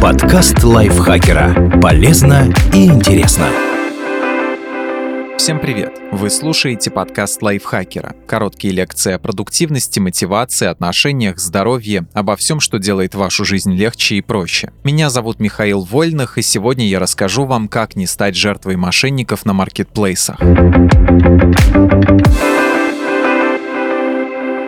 Подкаст лайфхакера. Полезно и интересно. Всем привет! Вы слушаете подкаст лайфхакера. Короткие лекции о продуктивности, мотивации, отношениях, здоровье, обо всем, что делает вашу жизнь легче и проще. Меня зовут Михаил Вольных, и сегодня я расскажу вам, как не стать жертвой мошенников на маркетплейсах.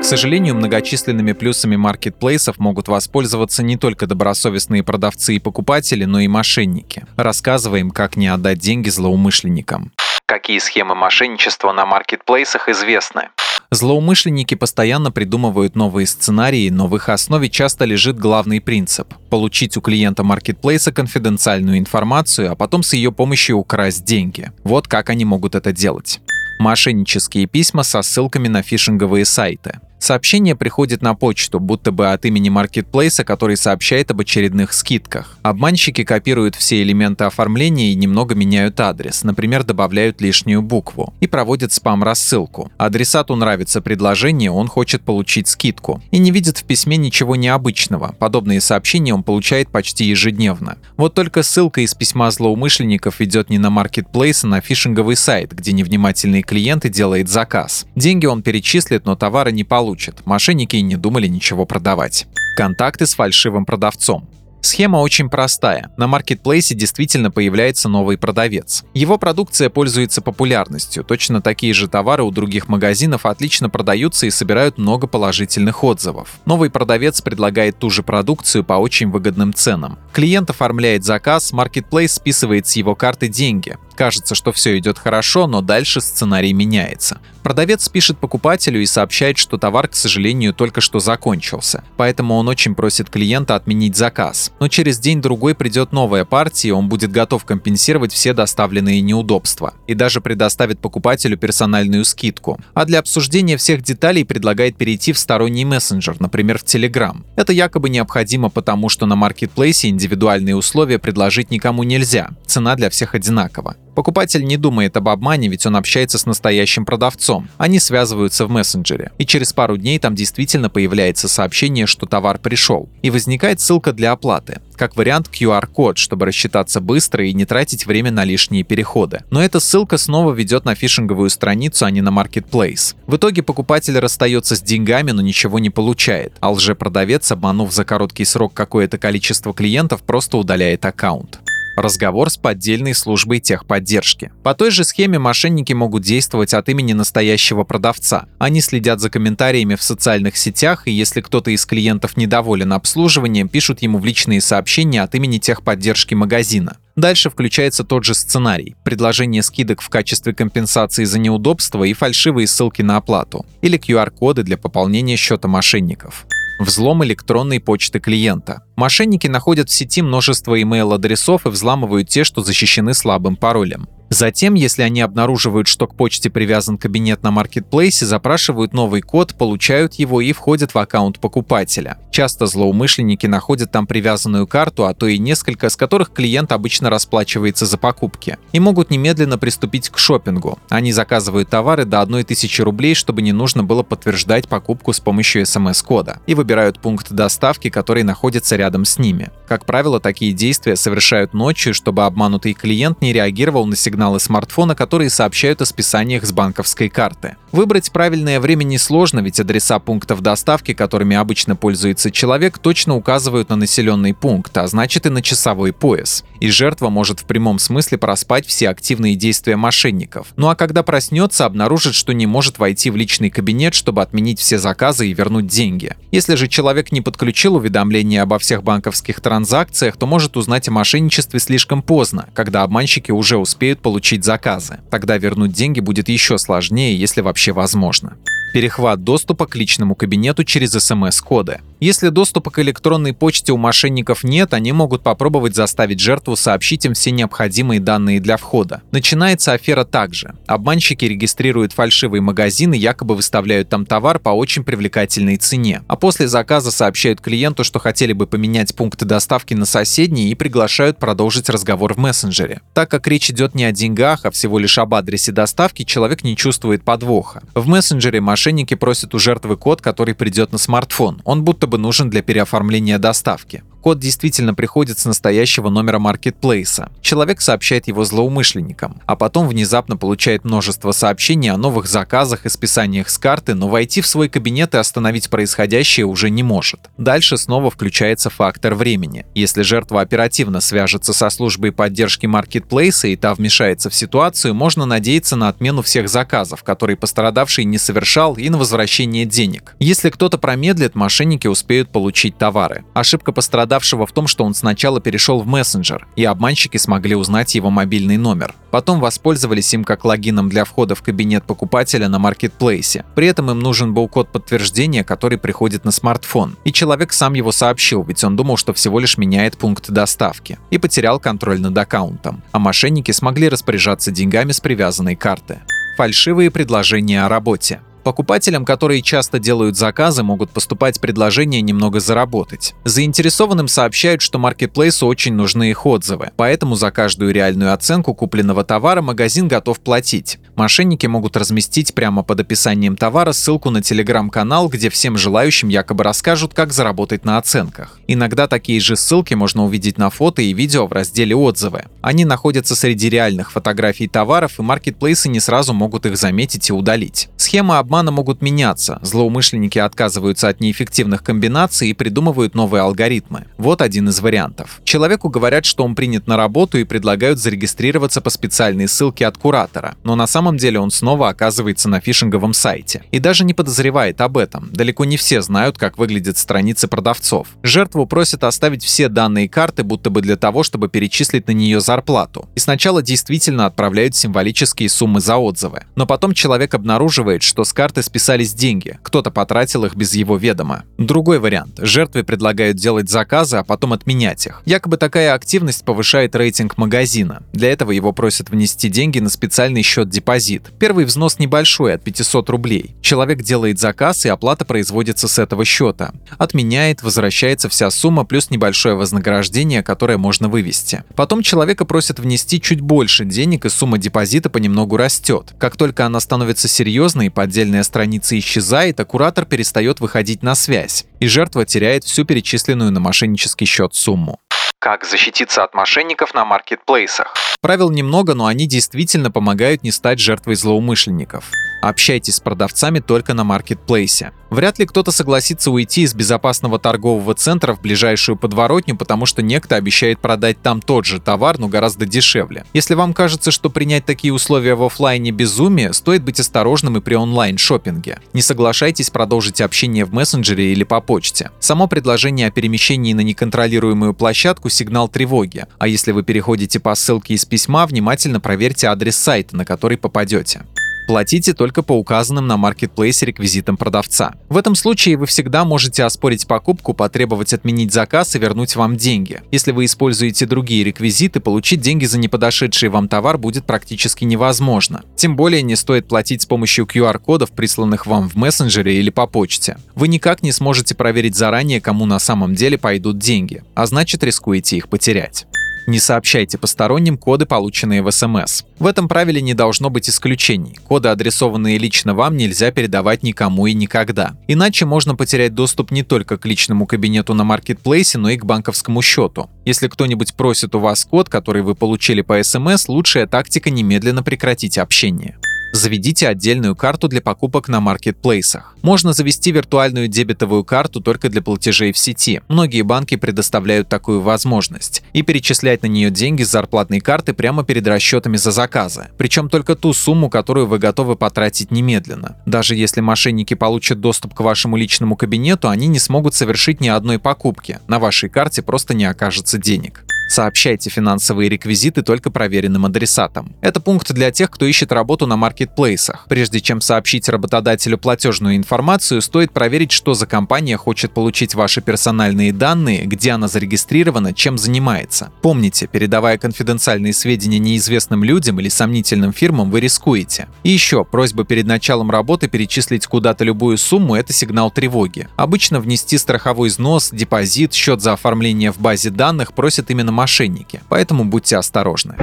К сожалению, многочисленными плюсами маркетплейсов могут воспользоваться не только добросовестные продавцы и покупатели, но и мошенники. Рассказываем, как не отдать деньги злоумышленникам. Какие схемы мошенничества на маркетплейсах известны? Злоумышленники постоянно придумывают новые сценарии, но в их основе часто лежит главный принцип – получить у клиента маркетплейса конфиденциальную информацию, а потом с ее помощью украсть деньги. Вот как они могут это делать. Мошеннические письма со ссылками на фишинговые сайты. Сообщение приходит на почту, будто бы от имени маркетплейса, который сообщает об очередных скидках. Обманщики копируют все элементы оформления и немного меняют адрес, например, добавляют лишнюю букву, и проводят спам-рассылку. Адресату нравится предложение, он хочет получить скидку, и не видит в письме ничего необычного. Подобные сообщения он получает почти ежедневно. Вот только ссылка из письма злоумышленников ведет не на маркетплейс, а на фишинговый сайт, где невнимательный клиент и делает заказ. Деньги он перечислит, но товара не получит получит. Мошенники не думали ничего продавать. Контакты с фальшивым продавцом. Схема очень простая. На маркетплейсе действительно появляется новый продавец. Его продукция пользуется популярностью. Точно такие же товары у других магазинов отлично продаются и собирают много положительных отзывов. Новый продавец предлагает ту же продукцию по очень выгодным ценам. Клиент оформляет заказ, маркетплейс списывает с его карты деньги. Кажется, что все идет хорошо, но дальше сценарий меняется. Продавец пишет покупателю и сообщает, что товар, к сожалению, только что закончился. Поэтому он очень просит клиента отменить заказ. Но через день-другой придет новая партия, и он будет готов компенсировать все доставленные неудобства. И даже предоставит покупателю персональную скидку. А для обсуждения всех деталей предлагает перейти в сторонний мессенджер, например, в Telegram. Это якобы необходимо потому, что на маркетплейсе индивидуальные условия предложить никому нельзя. Цена для всех одинакова. Покупатель не думает об обмане, ведь он общается с настоящим продавцом. Они связываются в мессенджере. И через пару дней там действительно появляется сообщение, что товар пришел. И возникает ссылка для оплаты. Как вариант QR-код, чтобы рассчитаться быстро и не тратить время на лишние переходы. Но эта ссылка снова ведет на фишинговую страницу, а не на Marketplace. В итоге покупатель расстается с деньгами, но ничего не получает. А лжепродавец, обманув за короткий срок какое-то количество клиентов, просто удаляет аккаунт разговор с поддельной службой техподдержки. По той же схеме мошенники могут действовать от имени настоящего продавца. Они следят за комментариями в социальных сетях, и если кто-то из клиентов недоволен обслуживанием, пишут ему в личные сообщения от имени техподдержки магазина. Дальше включается тот же сценарий. Предложение скидок в качестве компенсации за неудобства и фальшивые ссылки на оплату. Или QR-коды для пополнения счета мошенников. Взлом электронной почты клиента. Мошенники находят в сети множество email-адресов и взламывают те, что защищены слабым паролем. Затем, если они обнаруживают, что к почте привязан кабинет на маркетплейсе, запрашивают новый код, получают его и входят в аккаунт покупателя. Часто злоумышленники находят там привязанную карту, а то и несколько, с которых клиент обычно расплачивается за покупки. И могут немедленно приступить к шопингу. Они заказывают товары до 1000 рублей, чтобы не нужно было подтверждать покупку с помощью смс-кода. И выбирают пункт доставки, который находится рядом с ними. Как правило, такие действия совершают ночью, чтобы обманутый клиент не реагировал на сигнал сигналы смартфона, которые сообщают о списаниях с банковской карты. Выбрать правильное время несложно, ведь адреса пунктов доставки, которыми обычно пользуется человек, точно указывают на населенный пункт, а значит и на часовой пояс. И жертва может в прямом смысле проспать все активные действия мошенников. Ну а когда проснется, обнаружит, что не может войти в личный кабинет, чтобы отменить все заказы и вернуть деньги. Если же человек не подключил уведомления обо всех банковских транзакциях, то может узнать о мошенничестве слишком поздно, когда обманщики уже успеют получить заказы. Тогда вернуть деньги будет еще сложнее, если вообще возможно. Перехват доступа к личному кабинету через смс-коды. Если доступа к электронной почте у мошенников нет, они могут попробовать заставить жертву сообщить им все необходимые данные для входа. Начинается афера также. Обманщики регистрируют фальшивые магазины, якобы выставляют там товар по очень привлекательной цене. А после заказа сообщают клиенту, что хотели бы поменять пункты доставки на соседние и приглашают продолжить разговор в мессенджере. Так как речь идет не о деньгах, а всего лишь об адресе доставки, человек не чувствует подвоха. В мессенджере мошенники просят у жертвы код, который придет на смартфон. Он будто бы нужен для переоформления доставки. Код действительно приходит с настоящего номера маркетплейса. Человек сообщает его злоумышленникам, а потом внезапно получает множество сообщений о новых заказах и списаниях с карты, но войти в свой кабинет и остановить происходящее уже не может. Дальше снова включается фактор времени. Если жертва оперативно свяжется со службой поддержки маркетплейса и та вмешается в ситуацию, можно надеяться на отмену всех заказов, которые пострадавший не совершал, и на возвращение денег. Если кто-то промедлит, мошенники успеют получить товары. Ошибка пострадавшего в том, что он сначала перешел в мессенджер, и обманщики смогли узнать его мобильный номер. Потом воспользовались им как логином для входа в кабинет покупателя на маркетплейсе. При этом им нужен был код подтверждения, который приходит на смартфон. И человек сам его сообщил, ведь он думал, что всего лишь меняет пункт доставки. И потерял контроль над аккаунтом. А мошенники смогли распоряжаться деньгами с привязанной карты. Фальшивые предложения о работе. Покупателям, которые часто делают заказы, могут поступать предложения немного заработать. Заинтересованным сообщают, что маркетплейсу очень нужны их отзывы, поэтому за каждую реальную оценку купленного товара магазин готов платить. Мошенники могут разместить прямо под описанием товара ссылку на телеграм-канал, где всем желающим якобы расскажут, как заработать на оценках. Иногда такие же ссылки можно увидеть на фото и видео в разделе «Отзывы». Они находятся среди реальных фотографий товаров, и маркетплейсы не сразу могут их заметить и удалить. Схема обмана могут меняться. Злоумышленники отказываются от неэффективных комбинаций и придумывают новые алгоритмы. Вот один из вариантов. Человеку говорят, что он принят на работу и предлагают зарегистрироваться по специальной ссылке от куратора. Но на самом деле он снова оказывается на фишинговом сайте. И даже не подозревает об этом. Далеко не все знают, как выглядят страницы продавцов. Жертву просят оставить все данные карты, будто бы для того, чтобы перечислить на нее зарплату. И сначала действительно отправляют символические суммы за отзывы. Но потом человек обнаруживает, что с карты списались деньги, кто-то потратил их без его ведома. Другой вариант. Жертве предлагают делать заказы, а потом отменять их. Якобы такая активность повышает рейтинг магазина. Для этого его просят внести деньги на специальный счет депозит. Первый взнос небольшой, от 500 рублей. Человек делает заказ, и оплата производится с этого счета. Отменяет, возвращается вся сумма плюс небольшое вознаграждение, которое можно вывести. Потом человека просят внести чуть больше денег, и сумма депозита понемногу растет. Как только она становится серьезной, поддельная страница исчезает, а куратор перестает выходить на связь, и жертва теряет всю перечисленную на мошеннический счет сумму. Как защититься от мошенников на маркетплейсах? Правил немного, но они действительно помогают не стать жертвой злоумышленников. Общайтесь с продавцами только на маркетплейсе. Вряд ли кто-то согласится уйти из безопасного торгового центра в ближайшую подворотню, потому что некто обещает продать там тот же товар, но гораздо дешевле. Если вам кажется, что принять такие условия в офлайне безумие, стоит быть осторожным и при онлайн-шоппинге. Не соглашайтесь продолжить общение в мессенджере или по почте. Само предложение о перемещении на неконтролируемую площадку – сигнал тревоги. А если вы переходите по ссылке из письма, внимательно проверьте адрес сайта, на который попадете. Платите только по указанным на маркетплейсе реквизитам продавца. В этом случае вы всегда можете оспорить покупку, потребовать отменить заказ и вернуть вам деньги. Если вы используете другие реквизиты, получить деньги за неподошедший вам товар будет практически невозможно. Тем более не стоит платить с помощью QR-кодов, присланных вам в мессенджере или по почте. Вы никак не сможете проверить заранее, кому на самом деле пойдут деньги, а значит рискуете их потерять. Не сообщайте посторонним коды, полученные в СМС. В этом правиле не должно быть исключений. Коды, адресованные лично вам, нельзя передавать никому и никогда. Иначе можно потерять доступ не только к личному кабинету на маркетплейсе, но и к банковскому счету. Если кто-нибудь просит у вас код, который вы получили по СМС, лучшая тактика немедленно прекратить общение. Заведите отдельную карту для покупок на маркетплейсах. Можно завести виртуальную дебетовую карту только для платежей в сети. Многие банки предоставляют такую возможность. И перечислять на нее деньги с зарплатной карты прямо перед расчетами за заказы. Причем только ту сумму, которую вы готовы потратить немедленно. Даже если мошенники получат доступ к вашему личному кабинету, они не смогут совершить ни одной покупки. На вашей карте просто не окажется денег. Сообщайте финансовые реквизиты только проверенным адресатам. Это пункт для тех, кто ищет работу на маркетплейсах. Прежде чем сообщить работодателю платежную информацию, стоит проверить, что за компания хочет получить ваши персональные данные, где она зарегистрирована, чем занимается. Помните, передавая конфиденциальные сведения неизвестным людям или сомнительным фирмам, вы рискуете. И еще, просьба перед началом работы перечислить куда-то любую сумму – это сигнал тревоги. Обычно внести страховой взнос, депозит, счет за оформление в базе данных просят именно мошенники, поэтому будьте осторожны.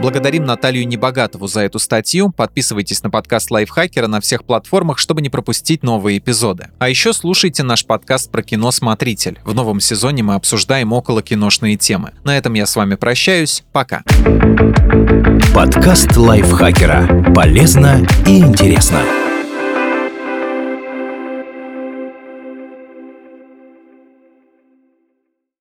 Благодарим Наталью Небогатову за эту статью. Подписывайтесь на подкаст Лайфхакера на всех платформах, чтобы не пропустить новые эпизоды. А еще слушайте наш подкаст про кино «Смотритель». В новом сезоне мы обсуждаем около киношные темы. На этом я с вами прощаюсь. Пока. Подкаст Лайфхакера. Полезно и интересно.